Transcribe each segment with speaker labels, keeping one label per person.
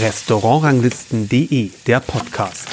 Speaker 1: Restaurantranglisten.de, der Podcast.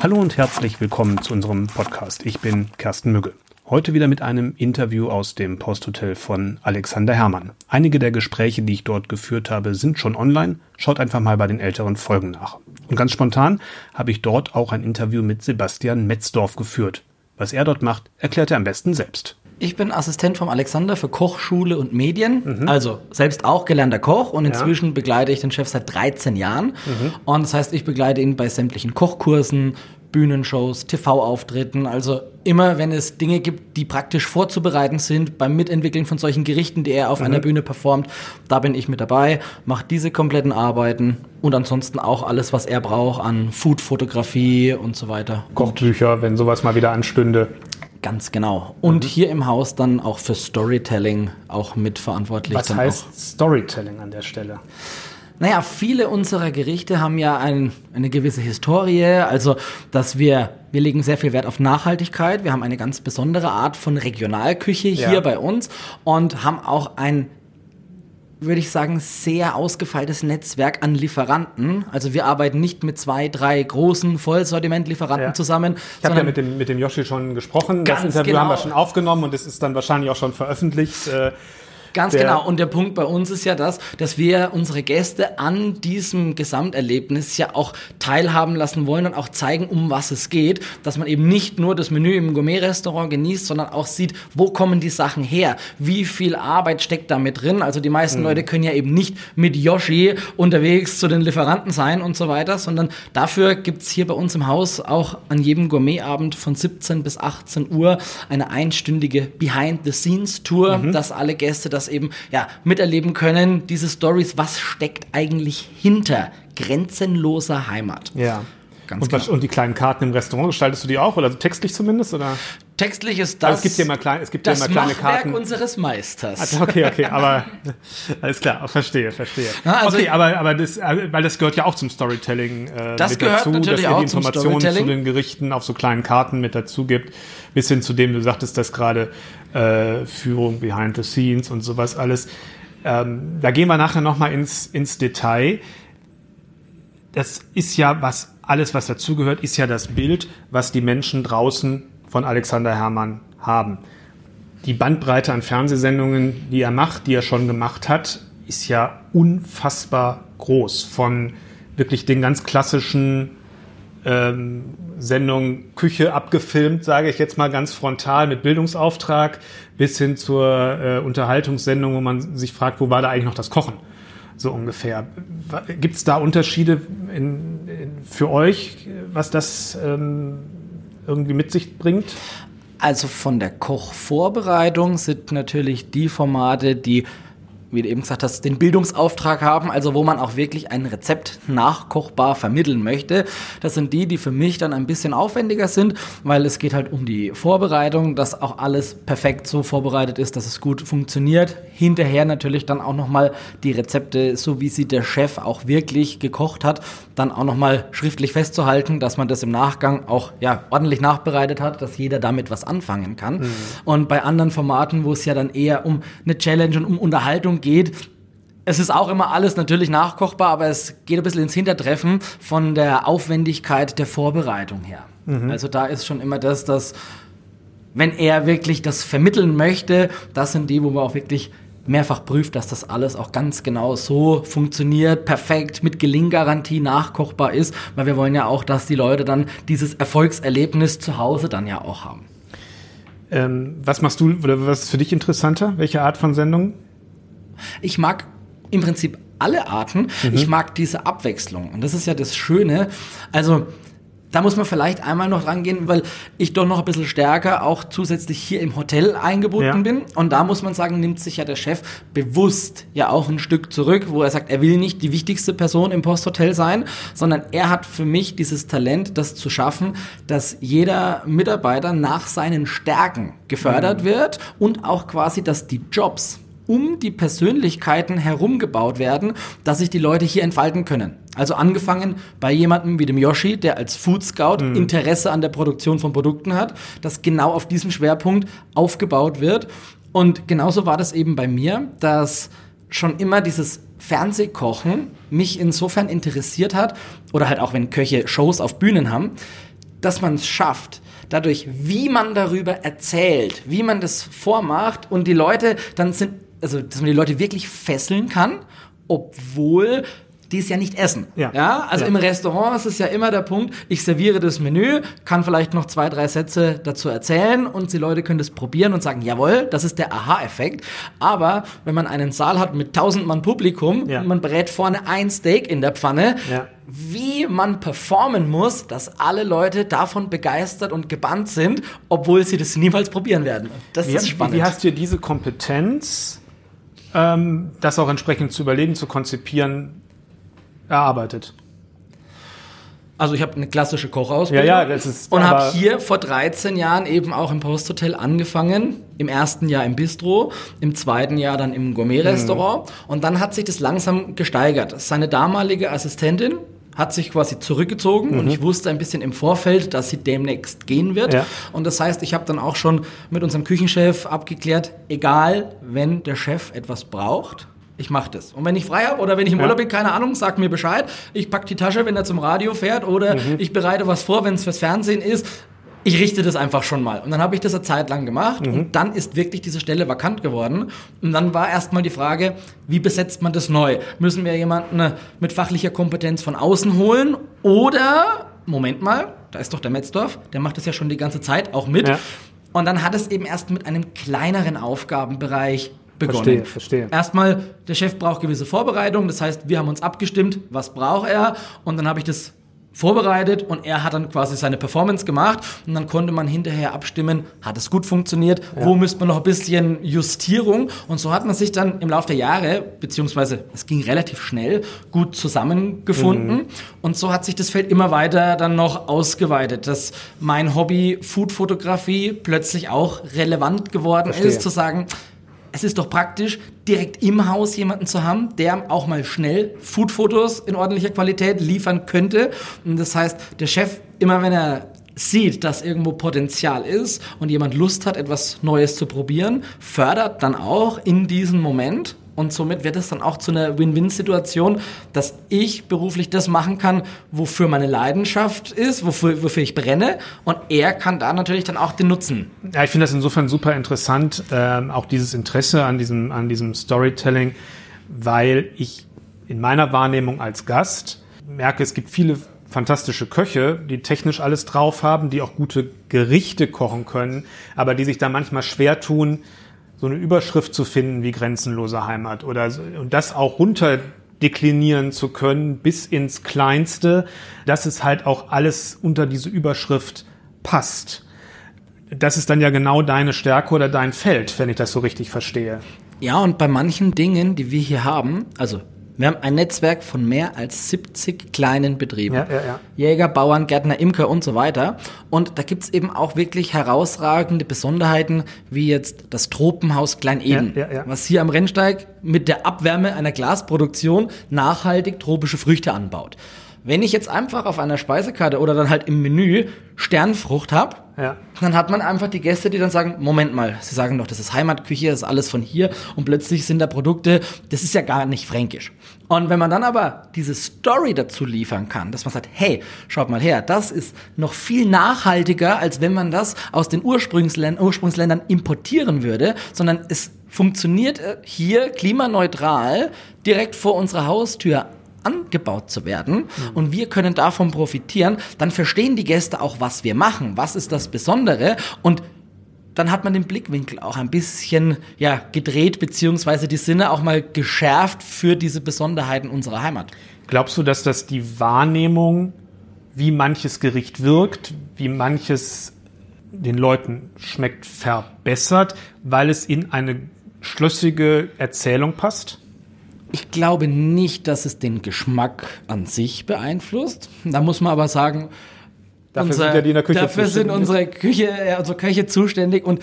Speaker 1: Hallo und herzlich willkommen zu unserem Podcast. Ich bin Kersten Mügge. Heute wieder mit einem Interview aus dem Posthotel von Alexander Herrmann. Einige der Gespräche, die ich dort geführt habe, sind schon online. Schaut einfach mal bei den älteren Folgen nach. Und ganz spontan habe ich dort auch ein Interview mit Sebastian Metzdorf geführt. Was er dort macht, erklärt er am besten selbst.
Speaker 2: Ich bin Assistent vom Alexander für Kochschule und Medien, mhm. also selbst auch gelernter Koch und inzwischen ja. begleite ich den Chef seit 13 Jahren. Mhm. Und das heißt, ich begleite ihn bei sämtlichen Kochkursen, Bühnenshows, TV-Auftritten, also immer, wenn es Dinge gibt, die praktisch vorzubereiten sind beim Mitentwickeln von solchen Gerichten, die er auf mhm. einer Bühne performt, da bin ich mit dabei, mache diese kompletten Arbeiten und ansonsten auch alles, was er braucht an Food-Fotografie und so weiter.
Speaker 1: Kochbücher, wenn sowas mal wieder anstünde.
Speaker 2: Ganz genau. Und mhm. hier im Haus dann auch für Storytelling auch mitverantwortlich.
Speaker 1: Was heißt Storytelling an der Stelle?
Speaker 2: Naja, viele unserer Gerichte haben ja ein, eine gewisse Historie, also dass wir, wir legen sehr viel Wert auf Nachhaltigkeit. Wir haben eine ganz besondere Art von Regionalküche hier ja. bei uns und haben auch ein würde ich sagen, sehr ausgefeiltes Netzwerk an Lieferanten. Also wir arbeiten nicht mit zwei, drei großen Vollsortimentlieferanten ja. zusammen.
Speaker 1: Ich habe ja mit dem, mit dem Yoshi schon gesprochen. Das Interview genau. haben wir genau. schon aufgenommen und es ist dann wahrscheinlich auch schon veröffentlicht. Äh,
Speaker 2: Ganz genau. Und der Punkt bei uns ist ja das, dass wir unsere Gäste an diesem Gesamterlebnis ja auch teilhaben lassen wollen und auch zeigen, um was es geht. Dass man eben nicht nur das Menü im Gourmet-Restaurant genießt, sondern auch sieht, wo kommen die Sachen her? Wie viel Arbeit steckt da mit drin? Also die meisten mhm. Leute können ja eben nicht mit Yoshi unterwegs zu den Lieferanten sein und so weiter, sondern dafür gibt's hier bei uns im Haus auch an jedem Gourmetabend von 17 bis 18 Uhr eine einstündige Behind-the-Scenes-Tour, mhm. dass alle Gäste das das eben ja, miterleben können, diese Stories, was steckt eigentlich hinter grenzenloser Heimat.
Speaker 1: Ja. Ganz und, genau. und die kleinen Karten im Restaurant gestaltest du die auch oder textlich zumindest oder?
Speaker 2: Textlich ist das.
Speaker 1: Also es gibt ja mal klein, es gibt das ja immer kleine
Speaker 2: Machwerk
Speaker 1: Karten.
Speaker 2: unseres Meisters.
Speaker 1: Also okay, okay, aber alles klar, verstehe, verstehe. also okay, aber aber das, weil das gehört ja auch zum Storytelling äh,
Speaker 2: das
Speaker 1: mit
Speaker 2: gehört
Speaker 1: dazu,
Speaker 2: natürlich
Speaker 1: dass ihr
Speaker 2: auch
Speaker 1: die Informationen zu den Gerichten auf so kleinen Karten mit dazu gibt, bis hin zu dem du sagtest, dass gerade äh, Führung behind the scenes und sowas alles. Ähm, da gehen wir nachher noch mal ins ins Detail. Das ist ja was alles, was dazugehört, ist ja das Bild, was die Menschen draußen von Alexander Herrmann haben. Die Bandbreite an Fernsehsendungen, die er macht, die er schon gemacht hat, ist ja unfassbar groß. Von wirklich den ganz klassischen ähm, Sendungen Küche abgefilmt, sage ich jetzt mal ganz frontal mit Bildungsauftrag, bis hin zur äh, Unterhaltungssendung, wo man sich fragt, wo war da eigentlich noch das Kochen? So ungefähr. Gibt es da Unterschiede in, in, für euch, was das ähm, irgendwie mit sich bringt?
Speaker 2: Also von der Kochvorbereitung sind natürlich die Formate, die wie du eben gesagt hast, den Bildungsauftrag haben, also wo man auch wirklich ein Rezept nachkochbar vermitteln möchte. Das sind die, die für mich dann ein bisschen aufwendiger sind, weil es geht halt um die Vorbereitung, dass auch alles perfekt so vorbereitet ist, dass es gut funktioniert. Hinterher natürlich dann auch nochmal die Rezepte, so wie sie der Chef auch wirklich gekocht hat, dann auch nochmal schriftlich festzuhalten, dass man das im Nachgang auch ja, ordentlich nachbereitet hat, dass jeder damit was anfangen kann. Mhm. Und bei anderen Formaten, wo es ja dann eher um eine Challenge und um Unterhaltung Richtung geht. Es ist auch immer alles natürlich nachkochbar, aber es geht ein bisschen ins Hintertreffen von der Aufwendigkeit der Vorbereitung her. Mhm. Also da ist schon immer das, dass wenn er wirklich das vermitteln möchte, das sind die, wo man auch wirklich mehrfach prüft, dass das alles auch ganz genau so funktioniert, perfekt mit Gelinggarantie nachkochbar ist, weil wir wollen ja auch, dass die Leute dann dieses Erfolgserlebnis zu Hause dann ja auch haben.
Speaker 1: Ähm, was machst du oder was ist für dich interessanter? Welche Art von Sendung?
Speaker 2: Ich mag im Prinzip alle Arten. Mhm. Ich mag diese Abwechslung. Und das ist ja das Schöne. Also, da muss man vielleicht einmal noch rangehen, weil ich doch noch ein bisschen stärker auch zusätzlich hier im Hotel eingebunden ja. bin. Und da muss man sagen, nimmt sich ja der Chef bewusst ja auch ein Stück zurück, wo er sagt, er will nicht die wichtigste Person im Posthotel sein, sondern er hat für mich dieses Talent, das zu schaffen, dass jeder Mitarbeiter nach seinen Stärken gefördert mhm. wird und auch quasi, dass die Jobs um die Persönlichkeiten herum gebaut werden, dass sich die Leute hier entfalten können. Also angefangen bei jemandem wie dem Yoshi, der als Food Scout mhm. Interesse an der Produktion von Produkten hat, dass genau auf diesem Schwerpunkt aufgebaut wird Und genauso war das eben bei mir, dass schon immer dieses Fernsehkochen mich insofern interessiert hat, oder halt auch wenn Köche Shows auf Bühnen haben, dass man es schafft, dadurch, wie man darüber erzählt, wie man das vormacht und die Leute dann sind, also dass man die Leute wirklich fesseln kann, obwohl die es ja nicht essen.
Speaker 1: Ja.
Speaker 2: ja? Also
Speaker 1: Ja.
Speaker 2: im Restaurant ist es ja immer der Punkt, ich serviere das Menü, kann vielleicht noch zwei, drei Sätze dazu erzählen und die Leute können das probieren und sagen, jawohl, das ist der Aha-Effekt. Aber wenn man einen Saal hat mit tausend Mann Publikum,
Speaker 1: Ja.
Speaker 2: man brät vorne ein Steak in der Pfanne, wie man performen muss, dass alle Leute davon begeistert und gebannt sind, obwohl sie das niemals probieren werden. Das ist spannend.
Speaker 1: wie hast du diese Kompetenz, ähm, das auch entsprechend zu überlegen, zu konzipieren, erarbeitet?
Speaker 2: Also ich habe eine klassische Kochausbildung.
Speaker 1: Ja, ja, das ist-
Speaker 2: Und habe hier vor 13 Jahren eben auch im Posthotel angefangen. Im ersten Jahr im Bistro, im zweiten Jahr dann im Gourmet-Restaurant.
Speaker 1: Mhm.
Speaker 2: Und dann hat sich das langsam gesteigert. Seine damalige Assistentin hat sich quasi zurückgezogen und ich wusste ein bisschen im Vorfeld, dass sie demnächst gehen wird.
Speaker 1: Mhm. Ja.
Speaker 2: Und das heißt, ich habe dann auch schon mit unserem Küchenchef abgeklärt, egal, wenn der Chef etwas braucht, ich mache das. Und wenn ich frei habe oder wenn ich im
Speaker 1: Ja.
Speaker 2: Urlaub bin, keine Ahnung, sagt mir Bescheid. Ich pack die Tasche, wenn er zum Radio fährt oder
Speaker 1: Mhm.
Speaker 2: ich bereite was vor, wenn es fürs Fernsehen ist. Ich richte das einfach schon mal. Und dann habe ich das eine Zeit lang gemacht
Speaker 1: Mhm.
Speaker 2: und dann ist wirklich diese Stelle vakant geworden. Und dann war erstmal die Frage, wie besetzt man das neu? Müssen wir jemanden mit fachlicher Kompetenz von außen holen oder, Moment mal, da ist doch der Metzdorf, der macht das ja schon die ganze Zeit auch mit.
Speaker 1: Ja.
Speaker 2: Und dann hat es eben erst mit einem kleineren Aufgabenbereich begonnen.
Speaker 1: Verstehe, verstehe.
Speaker 2: Erstmal, der Chef braucht gewisse Vorbereitungen, das heißt, wir haben uns abgestimmt, was braucht er und dann habe ich das vorbereitet und er hat dann quasi seine Performance gemacht und dann konnte man hinterher abstimmen, hat es gut funktioniert, wo müsste man noch ein bisschen Justierung? Und so hat man sich dann im Laufe der Jahre, beziehungsweise es ging relativ schnell, gut zusammengefunden. Und so hat sich das Feld immer weiter dann noch ausgeweitet, dass mein Hobby Foodfotografie plötzlich auch relevant geworden
Speaker 1: Verstehe.
Speaker 2: ist, zu sagen, es ist doch praktisch, direkt im Haus jemanden zu haben, der auch mal schnell Foodfotos in ordentlicher Qualität liefern könnte. Und das heißt, der Chef, immer wenn er sieht, dass irgendwo Potenzial ist und jemand Lust hat, etwas Neues zu probieren, fördert dann auch in diesem Moment. Und somit wird es dann auch zu einer Win-Win-Situation, dass ich beruflich das machen kann, wofür meine Leidenschaft ist, wofür, wofür ich brenne. Und er kann da natürlich dann auch den Nutzen
Speaker 1: Ja, ich finde das insofern super interessant, ähm, auch dieses Interesse an diesem, an diesem Storytelling, weil ich in meiner Wahrnehmung als Gast merke, es gibt viele fantastische Köche, die technisch alles drauf haben, die auch gute Gerichte kochen können, aber die sich da manchmal schwer tun, so eine Überschrift zu finden wie grenzenlose Heimat oder und das auch runter deklinieren zu können bis ins Kleinste, dass es halt auch alles unter diese Überschrift passt das ist dann ja genau deine Stärke oder dein Feld, wenn ich das so richtig verstehe.
Speaker 2: Ja, und bei manchen Dingen, die wir hier haben, also wir haben ein Netzwerk von mehr als 70 kleinen Betrieben.
Speaker 1: Ja, ja, ja.
Speaker 2: Jäger, Bauern, Gärtner, Imker und so weiter. Und da gibt's eben auch wirklich herausragende Besonderheiten, wie jetzt das Tropenhaus Kleineden, was hier am Rennsteig mit der Abwärme einer Glasproduktion nachhaltig tropische Früchte anbaut. Wenn ich jetzt einfach auf einer Speisekarte oder dann halt im Menü Sternfrucht habe,
Speaker 1: Ja.
Speaker 2: dann hat man einfach die Gäste, die dann sagen, Moment mal, sie sagen doch, das ist Heimatküche, das ist alles von hier und plötzlich sind da Produkte, das ist ja gar nicht fränkisch. Und wenn man dann aber diese Story dazu liefern kann, dass man sagt, hey, schaut mal her, das ist noch viel nachhaltiger, als wenn man das aus den Ursprungsländern, Ursprungsländern importieren würde, sondern es funktioniert äh, hier klimaneutral direkt vor unserer Haustür angebaut zu werden und wir können davon profitieren, dann verstehen die Gäste auch, was wir machen, was ist das Besondere und dann hat man den Blickwinkel auch ein bisschen ja, gedreht, beziehungsweise die Sinne auch mal geschärft für diese Besonderheiten unserer Heimat.
Speaker 1: Glaubst du, dass das die Wahrnehmung, wie manches Gericht wirkt, wie manches den Leuten schmeckt, verbessert, weil es in eine schlüssige Erzählung passt?
Speaker 2: Ich glaube nicht, dass es den Geschmack an sich beeinflusst. Da muss man aber sagen,
Speaker 1: Dafür sind ja die in der Küche
Speaker 2: dafür sind unsere Küche, äh, unsere Köche zuständig und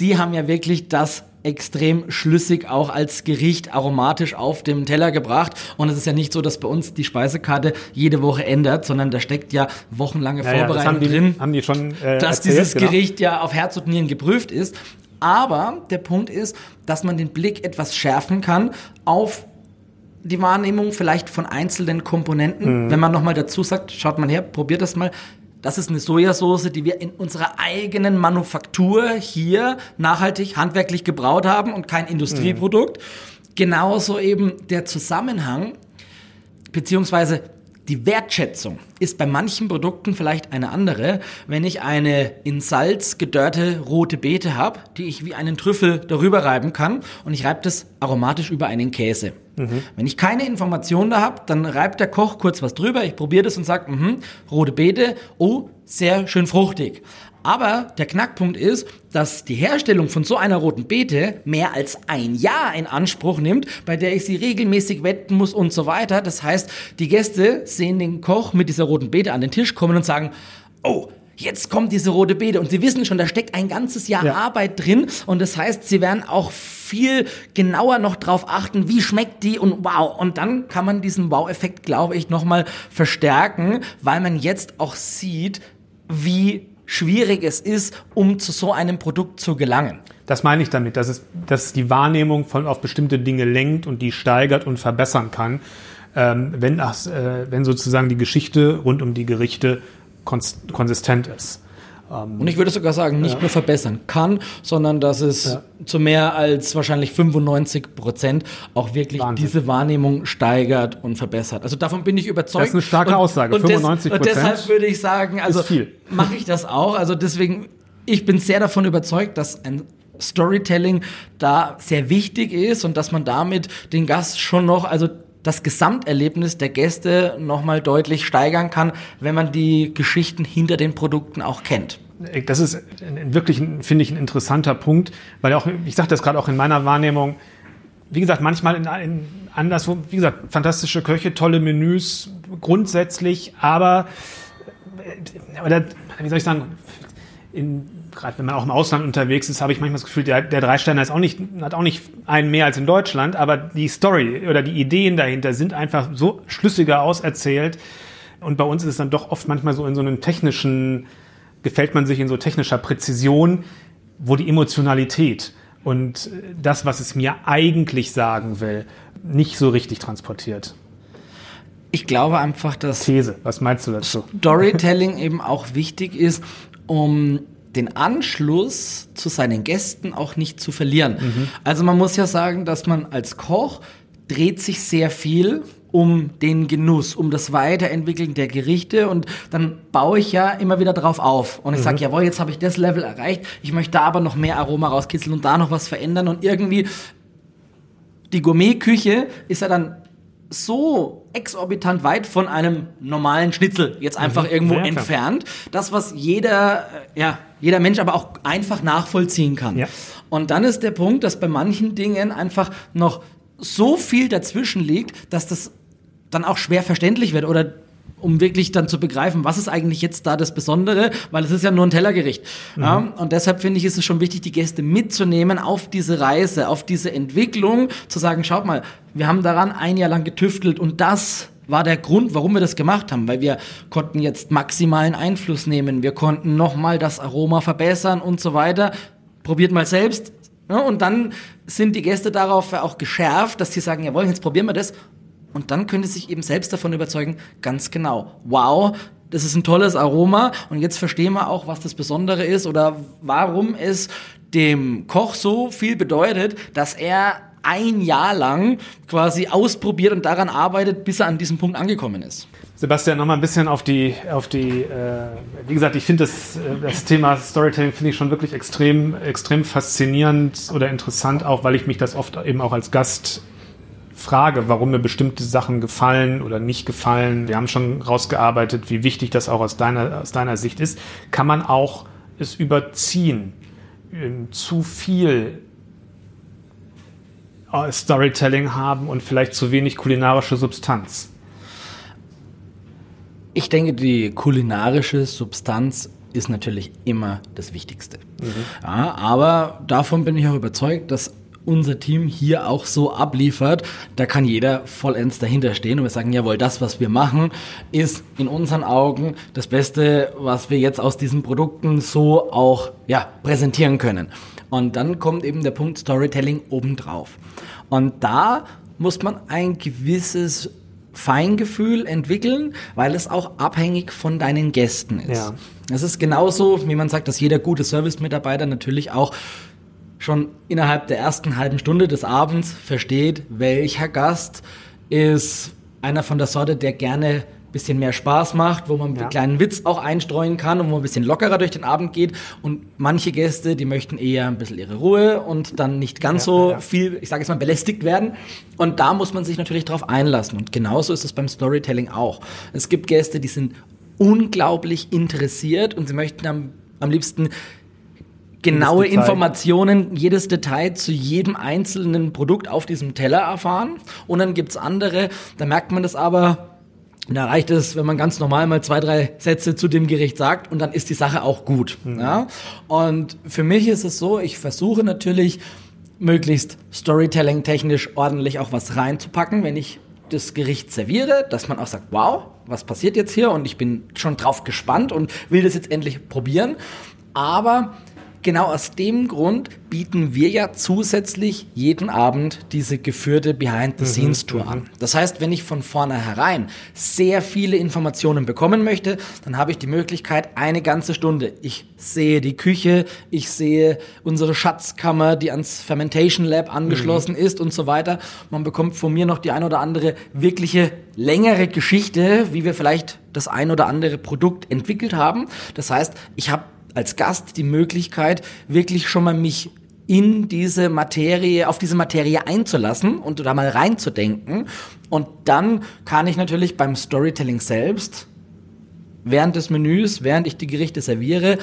Speaker 2: die haben ja wirklich das extrem schlüssig auch als Gericht aromatisch auf dem Teller gebracht. Und es ist ja nicht so, dass bei uns die Speisekarte jede Woche ändert, sondern da steckt ja wochenlange
Speaker 1: Ja, ja,
Speaker 2: Vorbereitung
Speaker 1: haben die,
Speaker 2: drin
Speaker 1: haben die schon äh,
Speaker 2: dass
Speaker 1: erzählt,
Speaker 2: dieses
Speaker 1: genau.
Speaker 2: Gericht ja auf Herz und Nieren geprüft ist. Aber der Punkt ist, dass man den Blick etwas schärfen kann auf die Wahrnehmung vielleicht von einzelnen Komponenten. Mhm. Wenn man nochmal dazu sagt, schaut mal her, probiert das mal. Das ist eine Sojasauce, die wir in unserer eigenen Manufaktur hier nachhaltig, handwerklich gebraut haben und kein Industrieprodukt. Mhm. Genauso eben der Zusammenhang, beziehungsweise die Wertschätzung ist bei manchen Produkten vielleicht eine andere. Wenn ich eine in Salz gedörrte rote Beete habe, die ich wie einen Trüffel darüber reiben kann und ich reibe das aromatisch über einen Käse. Mhm. Wenn ich keine Information da habe, dann reibt der Koch kurz was drüber, ich probiere das und sage, mhm, rote Beete, oh, sehr schön fruchtig. Aber der Knackpunkt ist, dass die Herstellung von so einer roten Beete mehr als ein Jahr in Anspruch nimmt, bei der ich sie regelmäßig wetten muss und so weiter. Das heißt, die Gäste sehen den Koch mit dieser roten Beete an den Tisch kommen und sagen, oh, jetzt kommt diese rote Beete und sie wissen schon, da steckt ein ganzes Jahr ja. Arbeit drin und das heißt, sie werden auch viel genauer noch drauf achten, wie schmeckt die und wow. Und dann kann man diesen Wow-Effekt, glaube ich, nochmal verstärken, weil man jetzt auch sieht, wie schwierig es ist, um zu so einem Produkt zu gelangen.
Speaker 1: Das meine ich damit, dass es, dass es die Wahrnehmung von auf bestimmte Dinge lenkt und die steigert und verbessern kann, ähm, wenn, das, äh, wenn sozusagen die Geschichte rund um die Gerichte konsistent ist.
Speaker 2: Ähm, und ich würde sogar sagen, nicht ja. nur verbessern kann, sondern dass es ja. zu mehr als wahrscheinlich 95 Prozent auch wirklich Wahnsinn. diese Wahrnehmung steigert und verbessert. Also davon bin ich überzeugt. Das
Speaker 1: ist eine starke und, Aussage,
Speaker 2: und 95 Prozent. Und deshalb würde ich sagen, also mache ich das auch. Also deswegen, ich bin sehr davon überzeugt, dass ein Storytelling da sehr wichtig ist und dass man damit den Gast schon noch, also das Gesamterlebnis der Gäste nochmal deutlich steigern kann, wenn man die Geschichten hinter den Produkten auch kennt.
Speaker 1: Das ist wirklich, finde ich, ein interessanter Punkt, weil auch, ich sage das gerade auch in meiner Wahrnehmung, wie gesagt, manchmal in, in anderswo, wie gesagt, fantastische Köche, tolle Menüs grundsätzlich, aber, äh, oder, wie soll ich sagen, in gerade wenn man auch im Ausland unterwegs ist, habe ich manchmal das Gefühl, der, der Dreisteiner ist auch nicht, hat auch nicht einen mehr als in Deutschland, aber die Story oder die Ideen dahinter sind einfach so schlüssiger auserzählt. Und bei uns ist es dann doch oft manchmal so in so einem technischen, gefällt man sich in so technischer Präzision, wo die Emotionalität und das, was es mir eigentlich sagen will, nicht so richtig transportiert.
Speaker 2: Ich glaube einfach, dass
Speaker 1: These. Was meinst du dazu?
Speaker 2: Storytelling eben auch wichtig ist, um den Anschluss zu seinen Gästen auch nicht zu verlieren. Mhm. Also man muss ja sagen, dass man als Koch dreht sich sehr viel um den Genuss, um das Weiterentwickeln der Gerichte und dann baue ich ja immer wieder drauf auf und ich mhm. sage, jawohl, jetzt habe ich das Level erreicht, ich möchte da aber noch mehr Aroma rauskitzeln und da noch was verändern und irgendwie die Gourmetküche ist ja dann so exorbitant weit von einem normalen Schnitzel jetzt einfach mhm. irgendwo ja, entfernt. Das, was jeder, äh, ja, jeder Mensch aber auch einfach nachvollziehen kann. Ja. Und dann ist der Punkt, dass bei manchen Dingen einfach noch so viel dazwischen liegt, dass das dann auch schwer verständlich wird oder um wirklich dann zu begreifen, was ist eigentlich jetzt da das Besondere, weil es ist ja nur ein Tellergericht. Mhm. Ja, und deshalb finde ich, ist es schon wichtig, die Gäste mitzunehmen auf diese Reise, auf diese Entwicklung, zu sagen, schaut mal, wir haben daran ein Jahr lang getüftelt und das war der Grund, warum wir das gemacht haben, weil wir konnten jetzt maximalen Einfluss nehmen, wir konnten nochmal das Aroma verbessern und so weiter. Probiert mal selbst. Ja, und dann sind die Gäste darauf auch geschärft, dass sie sagen, jawohl, jetzt probieren wir das und dann können Sie sich eben selbst davon überzeugen, ganz genau, wow, das ist ein tolles Aroma und jetzt verstehen wir auch, was das Besondere ist oder warum es dem Koch so viel bedeutet, dass er ein Jahr lang quasi ausprobiert und daran arbeitet, bis er an diesem Punkt angekommen ist.
Speaker 1: Sebastian, nochmal ein bisschen auf die, auf die, äh, wie gesagt, ich finde das, äh, das Thema Storytelling finde ich schon wirklich extrem, extrem faszinierend oder interessant, auch weil ich mich das oft eben auch als Gast Frage, warum mir bestimmte Sachen gefallen oder nicht gefallen. Wir haben schon rausgearbeitet, wie wichtig das auch aus deiner, aus deiner Sicht ist. Kann man auch es überziehen? Ähm, zu viel äh, Storytelling haben und vielleicht zu wenig kulinarische Substanz?
Speaker 2: Ich denke, die kulinarische Substanz ist natürlich immer das Wichtigste. Mhm. Ja, aber davon bin ich auch überzeugt, dass unser Team hier auch so abliefert, da kann jeder vollends dahinter stehen und wir sagen, jawohl, das, was wir machen, ist in unseren Augen das Beste, was wir jetzt aus diesen Produkten so auch ja, präsentieren können. Und dann kommt eben der Punkt Storytelling obendrauf. Und da muss man ein gewisses Feingefühl entwickeln, weil es auch abhängig von deinen Gästen ist.
Speaker 1: Ja.
Speaker 2: Es ist genauso, wie man sagt, dass jeder gute Service-Mitarbeiter natürlich auch schon innerhalb der ersten halben Stunde des Abends versteht, welcher Gast ist einer von der Sorte, der gerne bisschen mehr Spaß macht, wo man
Speaker 1: Ja.
Speaker 2: einen kleinen Witz auch einstreuen kann und wo man ein bisschen lockerer durch den Abend geht. Und manche Gäste, die möchten eher ein bisschen ihre Ruhe und dann nicht ganz
Speaker 1: Ja,
Speaker 2: so
Speaker 1: ja.
Speaker 2: viel, ich sage jetzt mal, belästigt werden. Und da muss man sich natürlich drauf einlassen. Und genauso ist es beim Storytelling auch. Es gibt Gäste, die sind unglaublich interessiert und sie möchten am, am liebsten genaue. Informationen, jedes Detail zu jedem einzelnen Produkt auf diesem Teller erfahren. Und dann gibt's andere, da merkt man das aber, da reicht es, wenn man ganz normal mal zwei, drei Sätze zu dem Gericht sagt und dann ist die Sache auch gut. Ja? Und für mich ist es so, ich versuche natürlich möglichst Storytelling-technisch ordentlich auch was reinzupacken, wenn ich das Gericht serviere, dass man auch sagt, wow, was passiert jetzt hier? Und ich bin schon drauf gespannt und will das jetzt endlich probieren. Aber genau aus dem Grund bieten wir ja zusätzlich jeden Abend diese geführte Behind-the-Scenes-Tour an. Das heißt, wenn ich von vornherein sehr viele Informationen bekommen möchte, dann habe ich die Möglichkeit, eine ganze Stunde. Ich sehe die Küche, ich sehe unsere Schatzkammer, die ans Fermentation Lab angeschlossen ist und so weiter. Man bekommt von mir noch die ein oder andere wirkliche längere Geschichte, wie wir vielleicht das ein oder andere Produkt entwickelt haben. Das heißt, ich habe als Gast die Möglichkeit, wirklich schon mal mich in diese Materie, auf diese Materie einzulassen und da mal reinzudenken. Und dann kann ich natürlich beim Storytelling selbst während des Menüs, während ich die Gerichte serviere,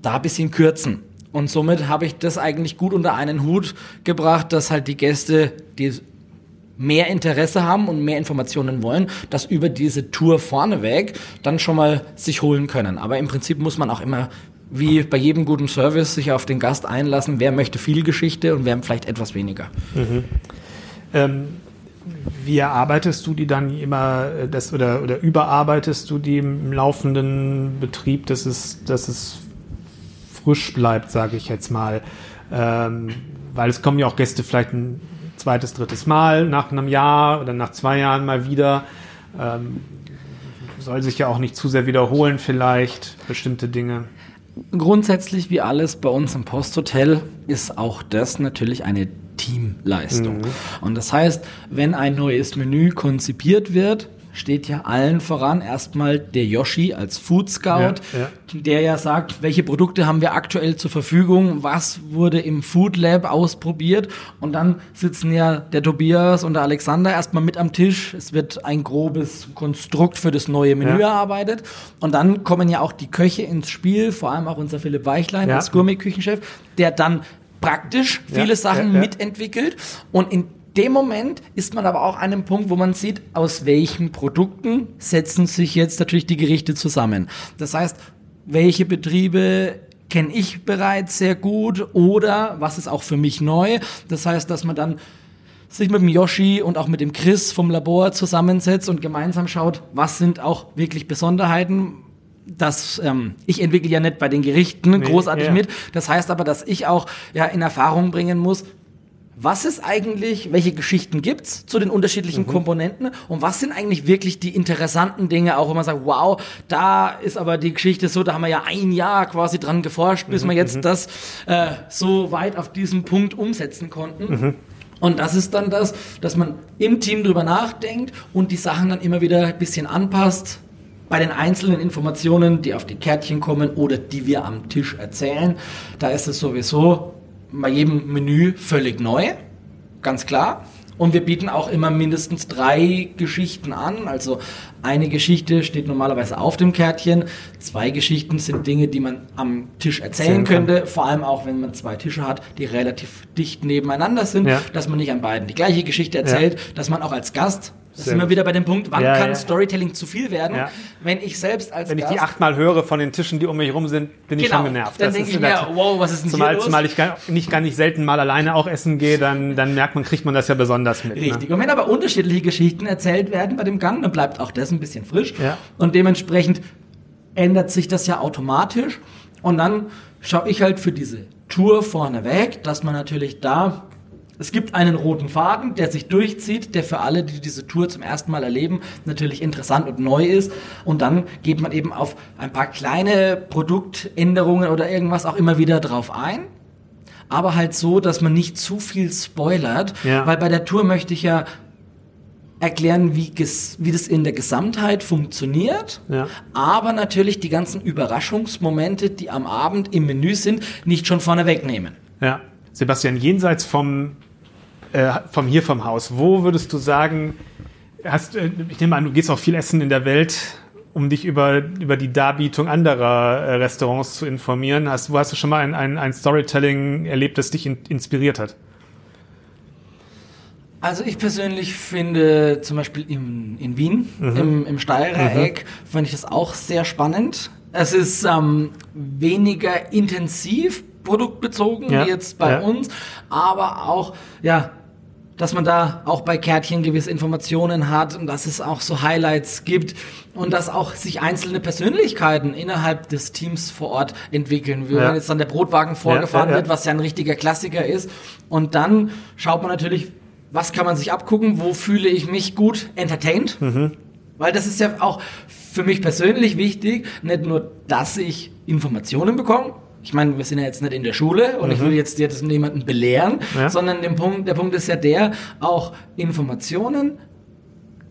Speaker 2: da ein bisschen kürzen. Und somit habe ich das eigentlich gut unter einen Hut gebracht, dass halt die Gäste, die mehr Interesse haben und mehr Informationen wollen, das über diese Tour vorneweg dann schon mal sich holen können. Aber im Prinzip muss man auch immer wie bei jedem guten Service sich auf den Gast einlassen, wer möchte viel Geschichte und wer vielleicht etwas weniger.
Speaker 1: Ähm, wie erarbeitest du die dann immer äh, das oder, oder überarbeitest du die im laufenden Betrieb, dass es, dass es frisch bleibt, sage ich jetzt mal? Ähm, weil es kommen ja auch Gäste vielleicht ein zweites, drittes Mal nach einem Jahr oder nach zwei Jahren mal wieder. Ähm, soll sich ja auch nicht zu sehr wiederholen vielleicht, bestimmte Dinge.
Speaker 2: Grundsätzlich wie alles bei uns im Posthotel ist auch das natürlich eine Teamleistung. Und das heißt, wenn ein neues Menü konzipiert wird, steht ja allen voran erstmal der Yoshi als Food Scout,
Speaker 1: Ja, ja.
Speaker 2: der ja sagt, welche Produkte haben wir aktuell zur Verfügung, was wurde im Food Lab ausprobiert und dann sitzen ja der Tobias und der Alexander erstmal mit am Tisch. Es wird ein grobes Konstrukt für das neue Menü
Speaker 1: Ja.
Speaker 2: erarbeitet und dann kommen ja auch die Köche ins Spiel, vor allem auch unser Philipp Weichlein als Gourmet-Küchenchef, der dann praktisch viele Sachen mitentwickelt und in dem Moment ist man aber auch an einem Punkt, wo man sieht, aus welchen Produkten setzen sich jetzt natürlich die Gerichte zusammen. Das heißt, welche Betriebe kenne ich bereits sehr gut oder was ist auch für mich neu. Das heißt, dass man dann sich mit dem Yoshi und auch mit dem Chris vom Labor zusammensetzt und gemeinsam schaut, was sind auch wirklich Besonderheiten. Das, ähm, ich entwickle ja nicht bei den Gerichten großartig
Speaker 1: ja.
Speaker 2: mit. Das heißt aber, dass ich auch ja in Erfahrung bringen muss, was ist eigentlich, welche Geschichten gibt's zu den unterschiedlichen Komponenten und was sind eigentlich wirklich die interessanten Dinge, auch wenn man sagt, wow, da ist aber die Geschichte so, da haben wir ja ein Jahr quasi dran geforscht, bis wir jetzt das äh, so weit auf diesem Punkt umsetzen konnten. Und das ist dann das, dass man im Team drüber nachdenkt und die Sachen dann immer wieder ein bisschen anpasst, bei den einzelnen Informationen, die auf die Kärtchen kommen oder die wir am Tisch erzählen, da ist es sowieso bei jedem Menü völlig neu, ganz klar. Und wir bieten auch immer mindestens drei Geschichten an. Also eine Geschichte steht normalerweise auf dem Kärtchen. Zwei Geschichten sind Dinge, die man am Tisch erzählen könnte. Vor allem auch, wenn man zwei Tische hat, die relativ dicht nebeneinander sind,
Speaker 1: Ja.
Speaker 2: dass man nicht an beiden die gleiche Geschichte erzählt, dass man auch als Gast, das
Speaker 1: Sehr
Speaker 2: sind wir
Speaker 1: gut.
Speaker 2: wieder bei dem Punkt, wann
Speaker 1: Ja,
Speaker 2: kann
Speaker 1: ja.
Speaker 2: Storytelling zu viel werden?
Speaker 1: Ja.
Speaker 2: Wenn ich selbst als
Speaker 1: Wenn ich
Speaker 2: Gast
Speaker 1: die achtmal höre von den Tischen, die um mich rum sind, bin ich
Speaker 2: Genau,
Speaker 1: schon genervt.
Speaker 2: dann denke
Speaker 1: ist
Speaker 2: ich mir, wow, was ist denn
Speaker 1: Zumal,
Speaker 2: hier los?
Speaker 1: zumal ich gar, nicht gar nicht selten mal alleine auch essen gehe, dann, dann merkt man, kriegt man das ja besonders mit.
Speaker 2: Richtig.
Speaker 1: Ne?
Speaker 2: Und wenn aber unterschiedliche Geschichten erzählt werden bei dem Gang, dann bleibt auch das ein bisschen frisch.
Speaker 1: Ja.
Speaker 2: Und dementsprechend ändert sich das ja automatisch. Und dann schaue ich halt für diese Tour vorneweg, dass man natürlich da es gibt einen roten Faden, der sich durchzieht, der für alle, die diese Tour zum ersten Mal erleben, natürlich interessant und neu ist. Und dann geht man eben auf ein paar kleine Produktänderungen oder irgendwas auch immer wieder drauf ein. Aber halt so, dass man nicht zu viel spoilert,
Speaker 1: Ja.
Speaker 2: weil bei der Tour möchte ich ja erklären, wie, wie das in der Gesamtheit funktioniert,
Speaker 1: Ja.
Speaker 2: aber natürlich die ganzen Überraschungsmomente, die am Abend im Menü sind, nicht schon vorne wegnehmen.
Speaker 1: Ja. Sebastian, jenseits vom, äh, vom hier vom Haus, wo würdest du sagen, hast, äh, ich nehme an, du gehst auch viel essen in der Welt, um dich über, über die Darbietung anderer äh, Restaurants zu informieren. Hast, wo hast du schon mal ein, ein, ein Storytelling erlebt, das dich in, inspiriert hat?
Speaker 2: Also ich persönlich finde zum Beispiel in, in Wien, im, im Steirer Eck, fand ich das auch sehr spannend. Es ist ähm, weniger intensiv produktbezogen
Speaker 1: Ja,
Speaker 2: wie jetzt bei
Speaker 1: ja.
Speaker 2: uns, aber auch, ja, dass man da auch bei Kärtchen gewisse Informationen hat und dass es auch so Highlights gibt und dass auch sich einzelne Persönlichkeiten innerhalb des Teams vor Ort entwickeln. Wie
Speaker 1: Ja.
Speaker 2: wenn jetzt dann der Brotwagen vorgefahren
Speaker 1: ja, ja.
Speaker 2: wird, was ja ein richtiger Klassiker ist. Und dann schaut man natürlich, was kann man sich abgucken, wo fühle ich mich gut entertained. Weil das ist ja auch für mich persönlich wichtig, nicht nur, dass ich Informationen bekomme. Ich meine, wir sind ja jetzt nicht in der Schule und ich will jetzt dir das niemanden belehren,
Speaker 1: Ja.
Speaker 2: sondern den Punkt, der Punkt ist ja der, auch Informationen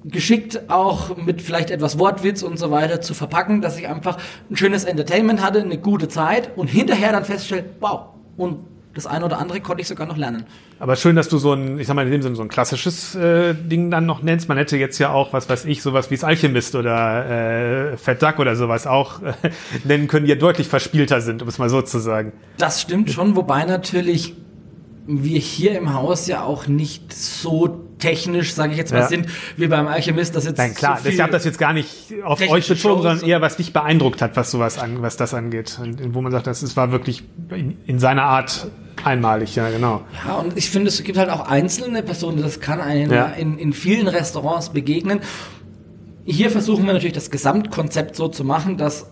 Speaker 2: geschickt auch mit vielleicht etwas Wortwitz und so weiter zu verpacken, dass ich einfach ein schönes Entertainment hatte, eine gute Zeit und hinterher dann feststelle, wow, und das eine oder andere konnte ich sogar noch lernen.
Speaker 1: Aber schön, dass du so ein, ich sag mal in dem Sinne so ein klassisches äh, Ding dann noch nennst. Man hätte jetzt ja auch, was weiß ich, sowas wie das Alchemist oder äh, Fat Duck oder sowas auch äh, nennen können, die ja deutlich verspielter sind, um es mal so zu sagen.
Speaker 2: Das stimmt schon, wobei natürlich wir hier im Haus ja auch nicht so technisch, sage ich jetzt mal,
Speaker 1: Ja.
Speaker 2: sind wie beim Alchemist, das jetzt
Speaker 1: Nein, klar,
Speaker 2: so
Speaker 1: ich habe das jetzt gar nicht auf euch bezogen, sondern eher was dich beeindruckt hat, was sowas an, was das angeht. Und wo man sagt, das ist, war wirklich in, in seiner Art einmalig, ja, genau.
Speaker 2: Ja, und ich finde, es gibt halt auch einzelne Personen, das kann einem
Speaker 1: Ja.
Speaker 2: in, in vielen Restaurants begegnen. Hier versuchen wir natürlich das Gesamtkonzept so zu machen, dass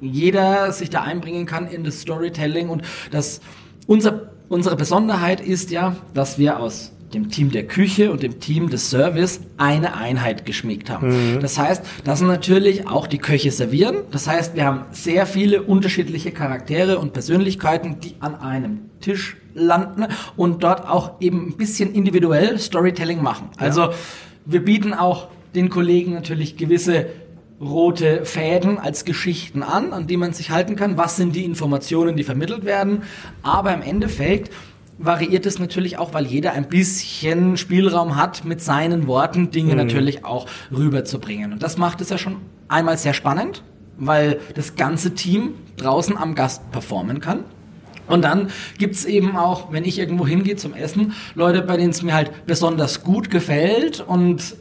Speaker 2: jeder sich da einbringen kann in das Storytelling und dass unser, unsere Besonderheit ist ja, dass wir aus dem Team der Küche und dem Team des Service eine Einheit geschmiegt haben. Das heißt, dass natürlich auch die Köche servieren. Das heißt, wir haben sehr viele unterschiedliche Charaktere und Persönlichkeiten, die an einem Tisch landen und dort auch eben ein bisschen individuell Storytelling machen. Also wir bieten auch den Kollegen natürlich gewisse rote Fäden als Geschichten an, an die man sich halten kann. Was sind die Informationen, die vermittelt werden? Aber im Endeffekt variiert es natürlich auch, weil jeder ein bisschen Spielraum hat, mit seinen Worten Dinge natürlich auch rüberzubringen. Und das macht es ja schon einmal sehr spannend, weil das ganze Team draußen am Gast performen kann. Und dann gibt's eben auch, wenn ich irgendwo hingehe zum Essen, Leute, bei denen es mir halt besonders gut gefällt und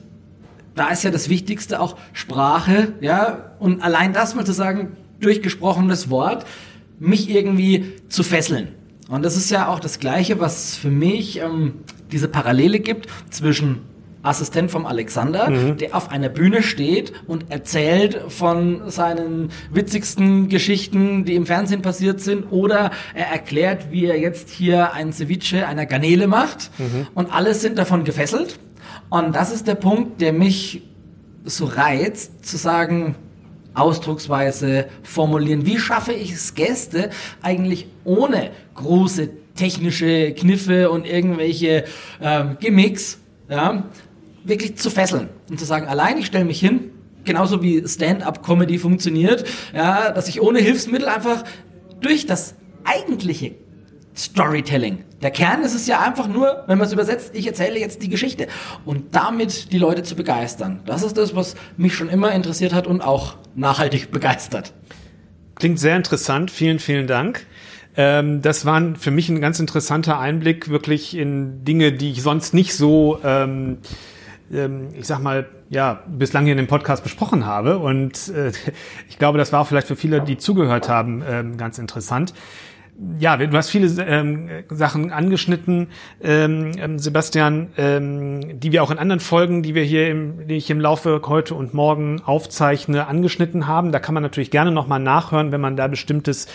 Speaker 2: da ist ja das Wichtigste auch Sprache, ja, und allein das mal zu sagen, durch gesprochenes Wort, mich irgendwie zu fesseln. Und das ist ja auch das Gleiche, was für mich ähm, diese Parallele gibt zwischen Assistent vom Alexander, der auf einer Bühne steht und erzählt von seinen witzigsten Geschichten, die im Fernsehen passiert sind, oder er erklärt, wie er jetzt hier ein Ceviche einer Garnele macht. Und alle sind davon gefesselt. Und das ist der Punkt, der mich so reizt, zu sagen, Ausdrucksweise formulieren. Wie schaffe ich es, Gäste eigentlich ohne große technische Kniffe und irgendwelche ähm, Gimmicks ja, wirklich zu fesseln und zu sagen, allein ich stelle mich hin, genauso wie Stand-up-Comedy funktioniert, ja, dass ich ohne Hilfsmittel einfach durch das eigentliche Storytelling. Der Kern ist es ja einfach nur, wenn man es übersetzt, ich erzähle jetzt die Geschichte und damit die Leute zu begeistern. Das ist das, was mich schon immer interessiert hat und auch nachhaltig begeistert.
Speaker 1: Klingt sehr interessant. Vielen, vielen Dank. Ähm, das war für mich ein ganz interessanter Einblick wirklich in Dinge, die ich sonst nicht so, ähm, ähm, ich sag mal, ja, bislang hier in dem Podcast besprochen habe. Und äh, ich glaube, das war vielleicht für viele, die zugehört haben, ähm, ganz interessant. Ja, du hast viele ähm, Sachen angeschnitten, ähm, ähm, Sebastian, ähm, die wir auch in anderen Folgen, die wir hier, im, die ich im Laufe heute und morgen aufzeichne, angeschnitten haben. Da kann man natürlich gerne nochmal nachhören, wenn man da bestimmtes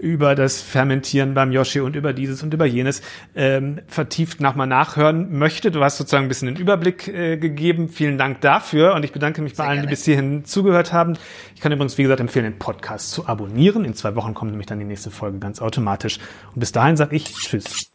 Speaker 1: über das Fermentieren beim Yoshi und über dieses und über jenes ähm, vertieft nochmal nachhören möchte. Du hast sozusagen ein bisschen den Überblick äh, gegeben. Vielen Dank dafür und ich bedanke mich Sehr bei allen, gerne. die bis hierhin zugehört haben. Ich kann übrigens, wie gesagt, empfehlen, den Podcast zu abonnieren. In zwei Wochen kommt nämlich dann die nächste Folge ganz automatisch. Und bis dahin sage ich Tschüss.